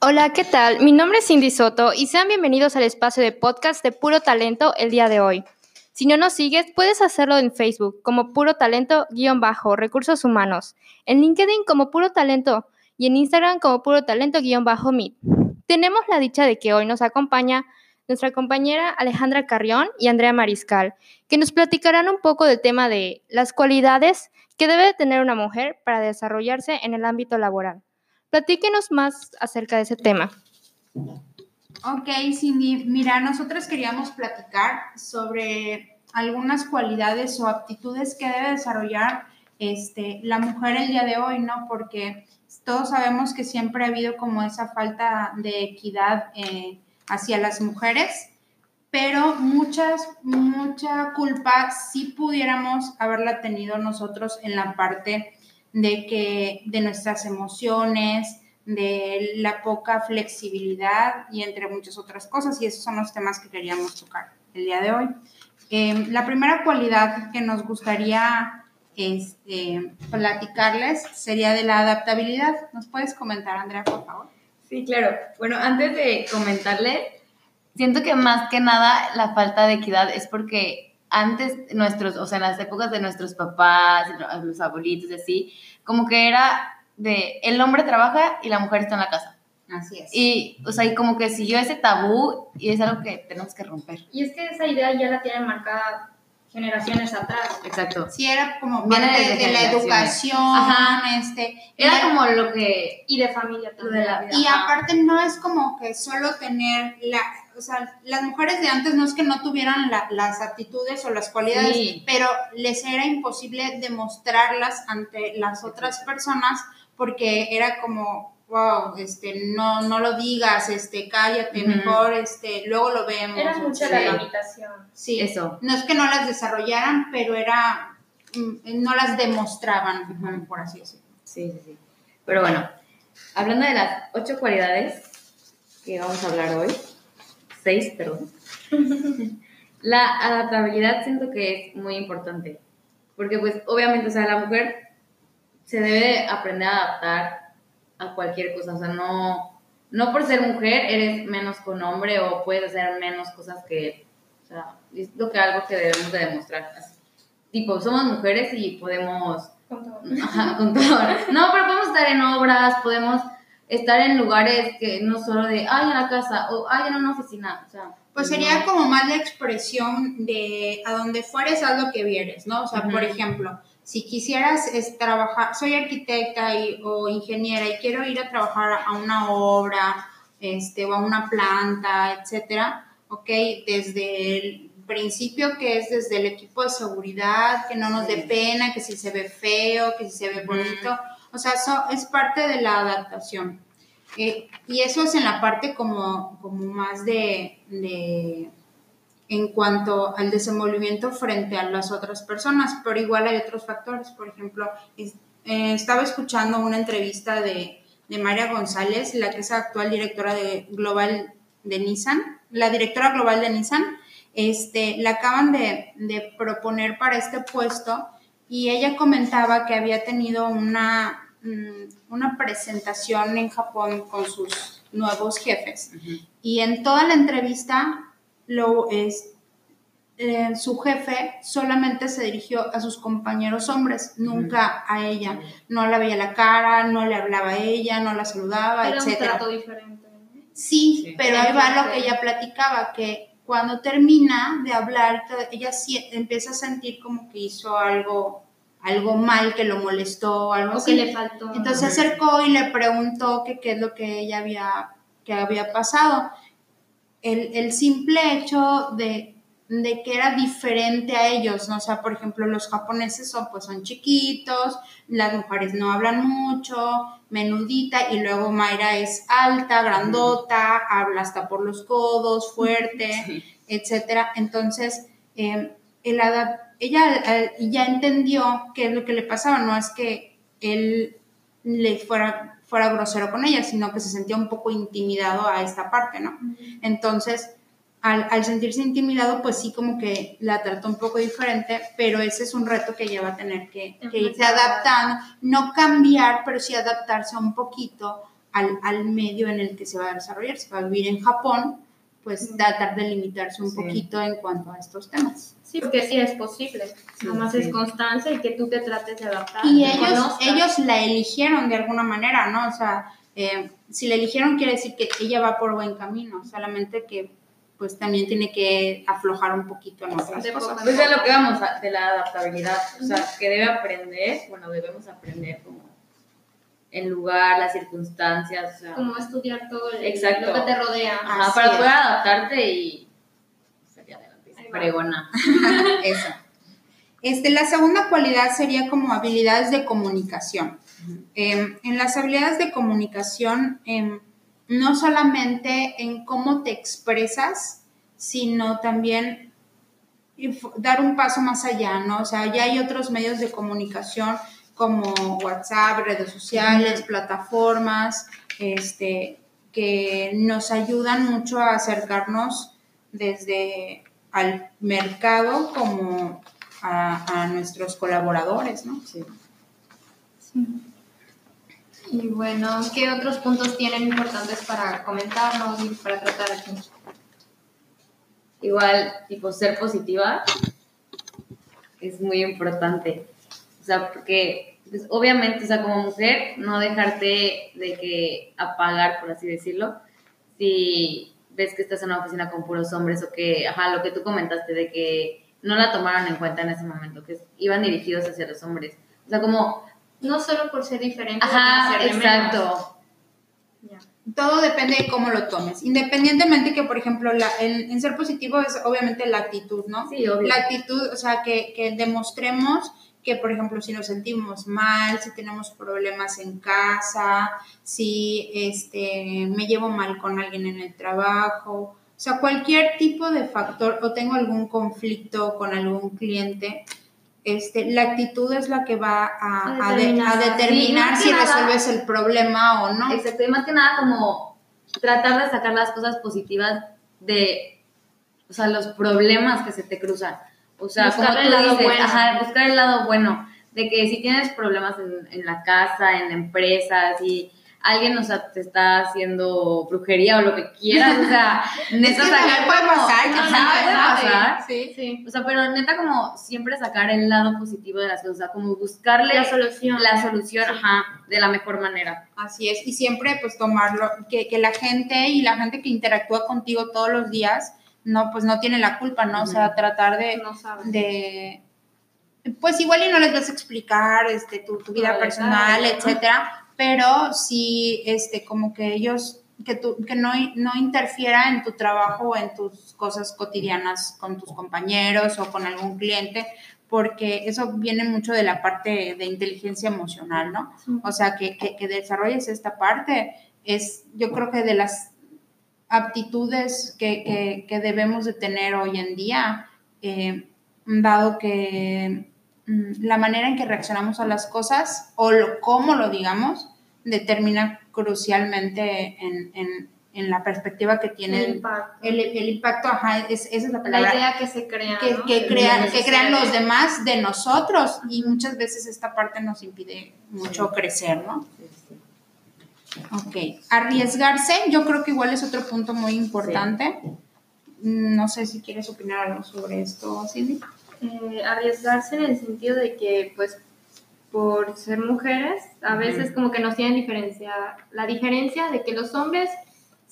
Hola, ¿qué tal? Mi nombre es Cindy Soto y sean bienvenidos al espacio de podcast de Puro Talento el día de hoy. Si no nos sigues, puedes hacerlo en Facebook como Puro Talento-Recursos Humanos, en LinkedIn como Puro Talento y en Instagram como Puro Talento-Meet. Tenemos la dicha de que hoy nos acompaña nuestra compañera Alejandra Carrión y Andrea Mariscal, que nos platicarán un poco del tema de las cualidades que debe tener una mujer para desarrollarse en el ámbito laboral. Platíquenos más acerca de ese tema. Ok, Cindy, mira, nosotros queríamos platicar sobre algunas cualidades o aptitudes que debe desarrollar este, la mujer el día de hoy, ¿no? Porque todos sabemos que siempre ha habido como esa falta de equidad eh, hacia las mujeres, pero muchas, mucha culpa sí pudiéramos haberla tenido nosotros en la parte de que de nuestras emociones, de la poca flexibilidad y entre muchas otras cosas, y esos son los temas que queríamos tocar el día de hoy. Eh, la primera cualidad que nos gustaría este, platicarles sería de la adaptabilidad. ¿Nos puedes comentar, Andrea, por favor? Sí, claro. Bueno, antes de comentarle, siento que más que nada la falta de equidad es porque antes nuestros, o sea, en las épocas de nuestros papás, los abuelitos y así, como que era de el hombre trabaja y la mujer está en la casa. Así es. Y, o sea, y como que siguió ese tabú y es algo que tenemos que romper. Y es que esa idea ya la tienen marcada generaciones atrás. Exacto. Sí, era como Viene parte de la educación, Ajá. este. Era como lo que... Y de familia Lo de la vida. Y Ajá. aparte no es como que solo tener la, o sea, las mujeres de antes no es que no tuvieran la- las aptitudes o las cualidades, Sí. pero les era imposible demostrarlas ante las otras personas porque era como, wow, este, no, no lo digas, este, cállate, Ujú. mejor, este, luego lo vemos. Era mucha Sí. la limitación. Sí, Eso. no es que no las desarrollaran, pero era, mm, no las demostraban, Ujú. por así decirlo. Sí, sí, sí. Pero bueno, hablando de las ocho cualidades que vamos a hablar hoy, seis, perdón. la adaptabilidad siento que es muy importante, porque pues obviamente, o sea, la mujer se debe aprender a adaptar a cualquier cosa, o sea, no, no por ser mujer eres menos con hombre o puedes hacer menos cosas que él. O sea, es lo que algo que debemos de demostrar. Así. Tipo, somos mujeres y podemos Ajá, con todo. No, pero podemos estar en obras, podemos estar en lugares que no solo de, ay, en la casa o ay, en una oficina. O sea, Pues no. sería como más la expresión de a donde fueres, haz lo que vieres, ¿no? O sea, por Ujú. ejemplo, si quisieras es, trabajar, soy arquitecta y- o ingeniera y quiero ir a trabajar a una obra, este, o a una planta, etcétera, ok, desde el principio que es desde el equipo de seguridad, que no nos dé pena, que si se ve feo, que si se ve bonito, o sea, eso es parte de la adaptación. Eh, y eso es en la parte como, como más de, de- en cuanto al desenvolvimiento frente a las otras personas, pero igual hay otros factores. Por ejemplo, es- eh, estaba escuchando una entrevista de, de María González, la que es actual directora de global de Nissan, la directora global de Nissan, este, la acaban de, de proponer para este puesto y ella comentaba que había tenido una, mm, una presentación en Japón con sus nuevos jefes. Y en toda la entrevista lo es eh, su jefe solamente se dirigió a sus compañeros hombres, nunca a ella. No la veía la cara, no le hablaba a ella, no la saludaba, Era un etcétera. trato diferente. ¿no? Sí, Sí. pero ahí va lo que ella platicaba, que cuando termina de hablar, ella sí empieza a sentir como que hizo algo, algo mal, que lo molestó, algo O así. que le faltó. Entonces se acercó y le preguntó que qué es lo que ella había, que había pasado. El, el simple hecho de, de que era diferente a ellos, ¿no? O sea, por ejemplo, los japoneses son, pues, son chiquitos, las mujeres no hablan mucho, menudita, y luego Mayra es alta, grandota, habla hasta por los codos, fuerte Sí. etcétera. Entonces, eh, el ella eh, ya entendió qué es lo que le pasaba, no es que él le fuera, fuera grosero con ella, sino que se sentía un poco intimidado a esta parte, ¿no? Entonces, al, al sentirse intimidado, pues sí como que la trató un poco diferente, pero ese es un reto que ella va a tener que, que irse adaptando, no cambiar, pero sí adaptarse un poquito al, al medio en el que se va a desarrollar. Si va a vivir en Japón, pues tratar de limitarse un Sí. poquito en cuanto a estos temas. Sí, porque sí es posible. Sí, Nada más sí. es constancia y que tú te trates de adaptar. Y ellos, conozcas. ellos la eligieron de alguna manera, ¿no? O sea, eh, si la eligieron quiere decir que ella va por buen camino, solamente que pues también tiene que aflojar un poquito en otras De cosas. Pues de lo que vamos, a- de la adaptabilidad, o sea, que debe aprender, bueno, debemos aprender como el lugar, las circunstancias, o sea, Como estudiar todo el, Exacto. lo que te rodea. ajá, Así para es. poder adaptarte y salir adelante, Ahí va. fregona. Eso. Este, la segunda cualidad sería como habilidades de comunicación. Eh, en las habilidades de comunicación, em, no solamente en cómo te expresas, sino también dar un paso más allá, ¿no? O sea, ya hay otros medios de comunicación como WhatsApp, redes sociales, plataformas, este, que nos ayudan mucho a acercarnos desde al mercado como a, a nuestros colaboradores, ¿no? Sí. Y bueno, ¿qué otros puntos tienen importantes para comentarnos y para tratar aquí? Igual, tipo, ser positiva es muy importante. O sea, porque, pues, obviamente, o sea, como mujer, no dejarte de que apagar, por así decirlo, si ves que estás en una oficina con puros hombres o que, ajá, lo que tú comentaste de que no la tomaron en cuenta en ese momento, que iban dirigidos hacia los hombres. O sea, como, No solo por ser diferente, ajá, ser exacto. Ya. Todo depende de cómo lo tomes. Independientemente que, por ejemplo, la, en, en ser positivo es obviamente la actitud, ¿no? Sí, obvio. La actitud, o sea, que, que demostremos que, por ejemplo, si nos sentimos mal, si tenemos problemas en casa, si este, me llevo mal con alguien en el trabajo, o sea, cualquier tipo de factor o tengo algún conflicto con algún cliente, este, la actitud es la que va a, A a de- a determinar. Sí, si nada- resuelves el problema o no. Exacto, y más que nada como tratar de sacar las cosas positivas de, o sea, los problemas que se te cruzan. O sea, Buscar como el tú lado dices, bueno. ajá, buscar el lado bueno, de que si tienes problemas en, en la casa, en la empresa, si alguien o sea, te está haciendo brujería o lo que quieras, o sea, neta que sacar puede como- pasar, sí, puede. Sí. Sí. O sea, pero neta como siempre sacar el lado positivo de las cosas, o sea, como buscarle La solución. la solución, ajá, de la mejor manera. Así es, y siempre pues tomarlo, que, que la gente y la gente que interactúa contigo todos los días, no, pues no tiene la culpa, ¿no? O sea, tratar de, No de, pues igual y no les vas a explicar este, tu, tu vida No, personal, etcétera, pero sí, este, como que ellos, que, tú, que no, no interfiera en tu trabajo o en tus cosas cotidianas con tus compañeros o con algún cliente, porque eso viene mucho de la parte de inteligencia emocional, ¿no? Sí. O sea, que, que, que desarrolles esta parte es, yo creo que de las aptitudes que, que, que debemos de tener hoy en día, eh, dado que mm, la manera en que reaccionamos a las cosas o lo, cómo lo digamos determina crucialmente en, en, en la perspectiva que tiene El impacto. el, el impacto, ajá, es- esa es la La palabra idea que se crea. que, ¿no? que Sí, crean, sí, que sí. crean los demás de nosotros y muchas veces esta parte nos impide mucho crecer, ¿no? Ok, arriesgarse, yo creo que igual es otro punto muy importante. Mm, No sé si quieres opinar algo sobre esto, Cindy. Eh, arriesgarse en el sentido de que, pues, por ser mujeres, a veces como que nos tienen diferencia, la diferencia de que los hombres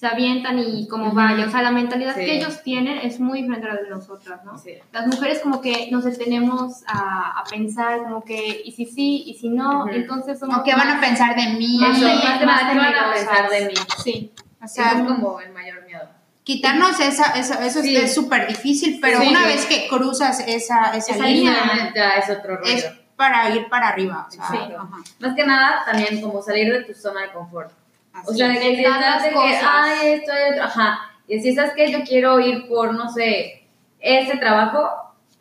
se avientan y como Ujú. vaya, o sea, la mentalidad Sí. que ellos tienen es muy diferente a la de nosotras, ¿no? Sí. Las mujeres como que nos detenemos a, a pensar como que, y si sí, y si no, entonces somos ¿O qué van a más- pensar de mí? Más Eso, de- más que más nada, ¿qué van a pensar de mí? Sí, O Eso sea, es como el mayor miedo. quitarnos esa, eso, eso Sí. es súper difícil, pero Sí, una sí. vez que cruzas esa, esa, Esa línea, línea. Ya es otro rollo. es para ir para arriba. O sea, Sí. ajá, Más que nada, también como salir de tu zona de confort. Así O sea, de que si estás de que, ay, esto, hay otro, ajá. Y si sabes que yo quiero ir por, no sé, ese trabajo,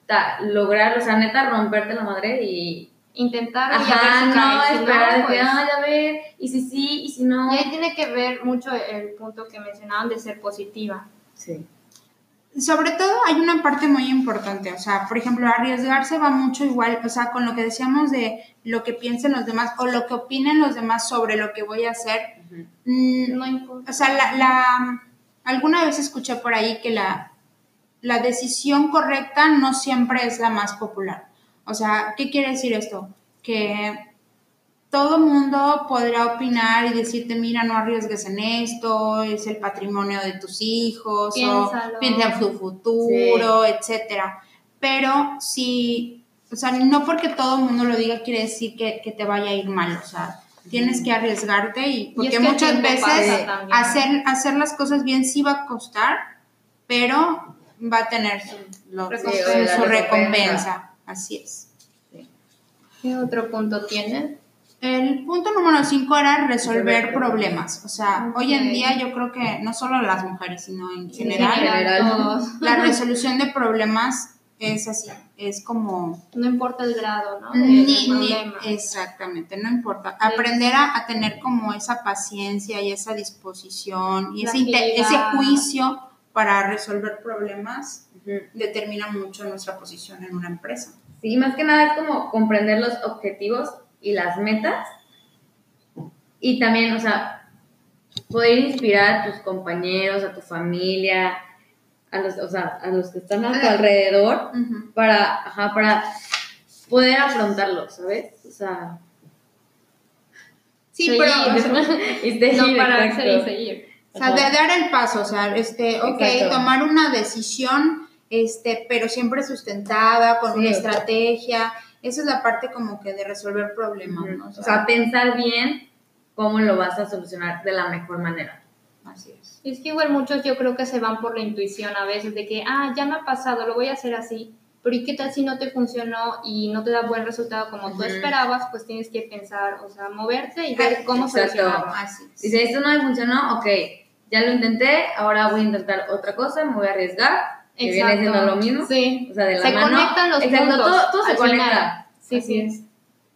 ta, lograr, o sea, neta, romperte la madre y. intentar y Ajá, no cae, esperar de pues- que, ay, a ver, y si sí, y si no. Y ahí tiene que ver mucho el punto que mencionaban de ser positiva. Sí. sobre todo hay una parte muy importante, o sea, por ejemplo, arriesgarse va mucho igual, o sea, con lo que decíamos de lo que piensen los demás o lo que opinen los demás sobre lo que voy a hacer. Mm, No importa. o sea, la, la- alguna vez escuché por ahí que la, la decisión correcta no siempre es la más popular. O sea, ¿qué quiere decir esto? Que todo mundo podrá opinar y decirte, mira, no arriesgues en esto, es el patrimonio de tus hijos, Piénsalo. o piensa en tu futuro, etcétera. Pero si, o sea, no porque todo el mundo lo diga quiere decir que, que te vaya a ir mal, o sea, tienes que arriesgarte y porque es que el muchas veces hacer, hacer las cosas bien sí va a costar, pero va a tener su, lo- Recompensa. su-. Así es. ¿Qué otro punto tienes? El punto número 5 era resolver problemas. O sea, hoy en día yo creo que no solo las mujeres, sino en En general, general. todos. la resolución de problemas es así. Es como... No importa el grado, ¿no? Ni, exactamente, no importa. Aprender a, a tener como esa paciencia y esa disposición y ese, juicio para resolver problemas determina mucho nuestra posición en una empresa. Sí, más que nada es como comprender los objetivos y las metas. Y también, o sea, poder inspirar a tus compañeros, a tu familia, a los, o sea, a los que están a tu alrededor Ujú. para, ajá, para poder afrontarlo, ¿sabes? O sea, Sí, Seguir. pero... o sea, y seguir, no exacto. seguir. O sea, de dar el paso, o sea, este, ok, Exacto. tomar una decisión, este, pero siempre sustentada, con Sí. una estrategia. Esa es la parte como que de resolver problemas, ¿no? O sea, pensar bien cómo lo vas a solucionar de la mejor manera. Así es. Es que igual muchos yo creo que se van por la intuición a veces de que, ah, ya me ha pasado, lo voy a hacer así. Pero ¿y qué tal si no te funcionó y no te da buen resultado como tú Ujú. esperabas? Pues tienes que pensar, o sea, moverte y ver Ah, cómo exacto. solucionarlo. Así. Dice, esto no me funcionó, ok, ya lo intenté, ahora voy a intentar otra cosa, me voy a arriesgar, que viene siendo lo mismo. Sí. O sea, de la se mano. conectan los Exacto, puntos. todo, todo se conecta. final. Sí, Así sí. es.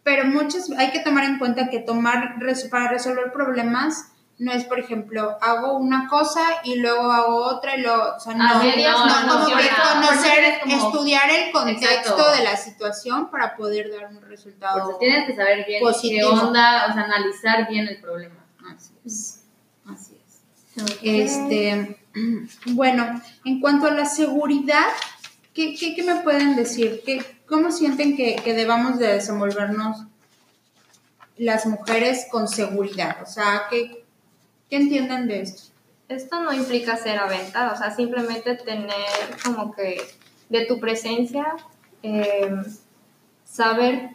Pero muchas, hay que tomar en cuenta que tomar, para resolver problemas, no es, por ejemplo, hago una cosa y luego hago otra y luego, o sea, no, medias no, no como que conocer, como- estudiar el contexto Exacto. de la situación para poder dar un resultado. eso tienes que saber bien Positivo. qué onda, o sea, analizar bien el problema. Así es. Así es. Este, bueno, en cuanto a la seguridad, ¿qué, qué, qué me pueden decir? ¿Qué, ¿Cómo sienten que, que debamos de desenvolvernos las mujeres con seguridad? O sea, ¿qué, qué entienden de esto? Esto no implica ser aventada, o sea, simplemente tener como que de tu presencia, eh, saber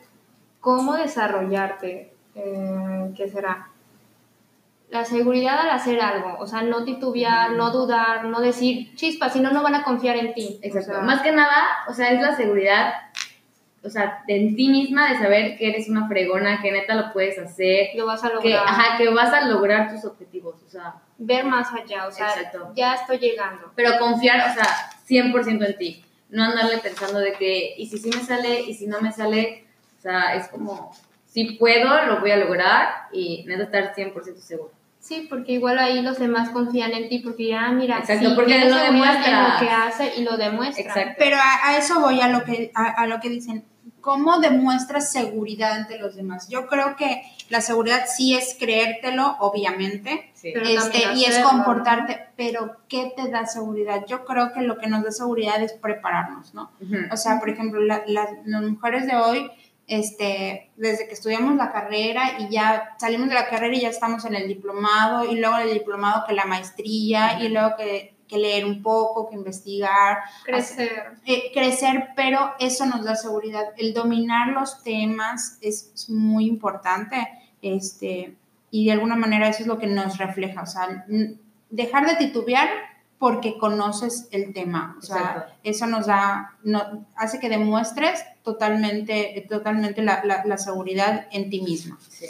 cómo desarrollarte, eh, ¿qué será? La seguridad al hacer algo, o sea, no titubear, no dudar, no decir chispa, si no, no van a confiar en ti. O Exacto. sea, Más que nada, o sea, es la seguridad, o sea, de en ti misma, de saber que eres una fregona, que neta lo puedes hacer, lo vas a que, lograr. ajá, que vas a lograr tus objetivos, o sea, Ver más allá, o sea, Exacto. ya estoy llegando. pero confiar, o sea, 100% en ti. No andarle pensando de que, y si sí me sale, y si no me sale, o sea, es como, si puedo, lo voy a lograr y neta estar 100% seguro. Sí, porque igual ahí los demás confían en ti, porque ya, mira, Exacto, sí, porque lo demuestras. lo que hace y lo demuestra. Exacto. Pero a, a eso voy a lo que a, a lo que dicen. ¿Cómo demuestras seguridad ante los demás? Yo creo que la seguridad sí es creértelo, obviamente, Sí. Este, y es comportarte, pero ¿qué te da seguridad? Yo creo que lo que nos da seguridad es prepararnos, ¿no? O sea, por ejemplo, la- las, las mujeres de hoy, este, desde que estudiamos la carrera y ya salimos de la carrera y ya estamos en el diplomado, y luego en el diplomado que la maestría, y luego que, que leer un poco, que investigar, Crecer. eh, crecer, pero eso nos da seguridad. El dominar los temas es, es muy importante, este, y de alguna manera eso es lo que nos refleja, o sea, dejar de titubear porque conoces el tema, o sea, Exacto. eso nos da, no, hace que demuestres totalmente, totalmente la, la- la seguridad en ti misma. Sí.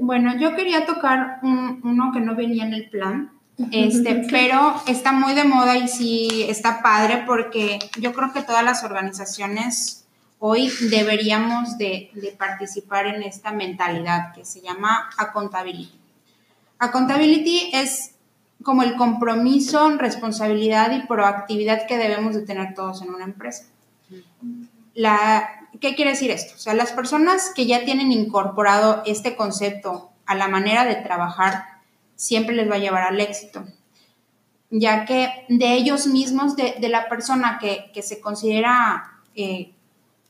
Bueno, yo quería tocar un- uno que no venía en el plan, este, pero está muy de moda y sí está padre porque yo creo que todas las organizaciones hoy deberíamos de, de participar en esta mentalidad que se llama accountability. Accountability es como el compromiso, responsabilidad y proactividad que debemos de tener todos en una empresa. La, ¿Qué quiere decir esto? O sea, las personas que ya tienen incorporado este concepto a la manera de trabajar, siempre les va a llevar al éxito, ya que de ellos mismos, de, la persona que, se considera eh,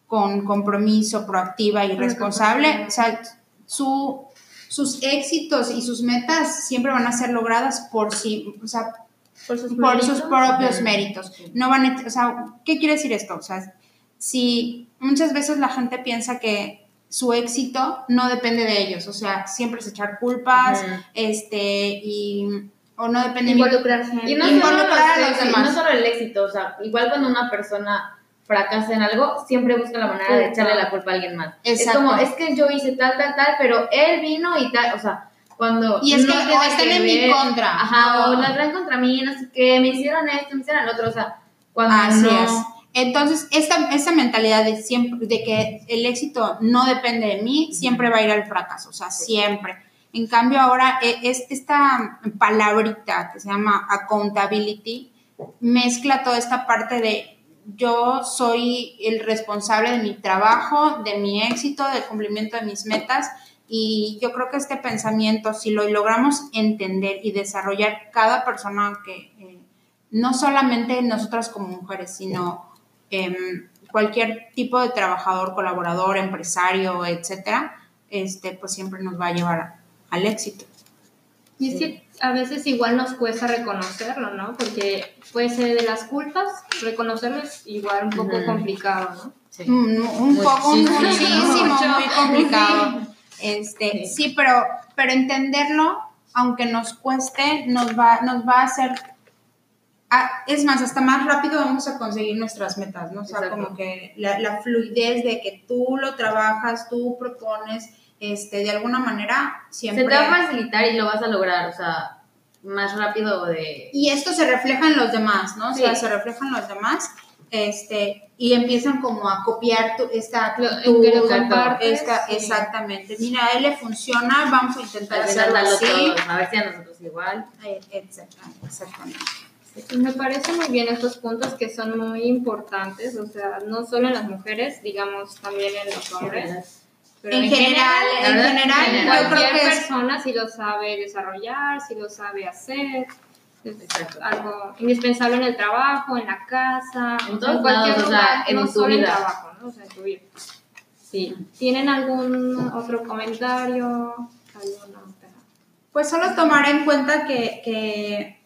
con compromiso, proactiva y responsable, o sea, su, sus éxitos y sus metas siempre van a ser logradas por sí, o sea, por sus, propios méritos. No van a, o sea, ¿qué quiere decir esto? O sea, si muchas veces la gente piensa que su éxito no depende de ellos, o sea, siempre es echar culpas, este, y o no depende involucrar y no involucrar a los demás. no solo el éxito, o sea, igual cuando una persona fracasa en algo, siempre busca la manera de echarle la culpa a alguien más. Es como, es que yo hice tal, tal, tal, pero él vino y tal, o sea, cuando y es que o están en mi contra. Ajá, o la traen contra mí, no sé qué, me hicieron esto, me hicieron el otro, o sea, cuando Así es. Entonces, esta, esta mentalidad de, siempre, de que el éxito no depende de mí, siempre va a ir al fracaso, o sea, siempre. En cambio, ahora e, es esta palabrita que se llama accountability mezcla toda esta parte de yo soy el responsable de mi trabajo, de mi éxito, del cumplimiento de mis metas. Y yo creo que este pensamiento, si lo logramos entender y desarrollar cada persona que, eh, no solamente nosotras como mujeres, sino em, cualquier tipo de trabajador, colaborador, empresario, etcétera, este, pues siempre nos va a llevar al éxito. Y es que a veces igual nos cuesta reconocerlo, ¿no? Porque puede ser de las culpas, reconocerlo es igual un poco complicado, ¿no? Sí. Mm, un, poco, muchísimo, muy complicado. Este, sí. pero, pero entenderlo, aunque nos cueste, nos va, nos va a hacer es más, hasta más rápido vamos a conseguir nuestras metas, ¿no? O sea, como que la, la, fluidez de que tú lo trabajas, tú propones, este, de alguna manera siempre... Se te va a facilitar y lo vas a lograr, o sea, más rápido de... Y esto se refleja en los demás, ¿no? O sea, se refleja en los demás, este, y empiezan como a copiar tu, esta... Exactamente. Mira, a él le funciona, vamos a intentar hacerlo así. a ver si a nosotros igual. Eh, exactamente, exactamente. Me parecen muy bien estos puntos que son muy importantes, o sea, no solo en las mujeres, digamos también en los hombres en, general, en general, yo creo que persona si lo sabe desarrollar, si lo sabe hacer, es algo indispensable en el trabajo, en la casa, en, cualquier lugar, en no solo en trabajo, ¿no? o sea, en tu vida. Sí. ¿Tienen algún otro comentario? Pues solo tomar en cuenta que, que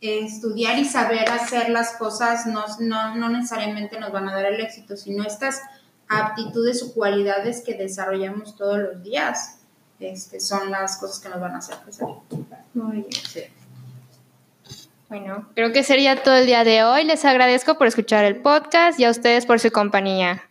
estudiar y saber hacer las cosas no, no, no necesariamente nos van a dar el éxito, sino estas aptitudes o cualidades que desarrollamos todos los días este, son las cosas que nos van a hacer crecer. Muy bien. Bueno, creo que sería todo el día de hoy. Les agradezco por escuchar el podcast y a ustedes por su compañía.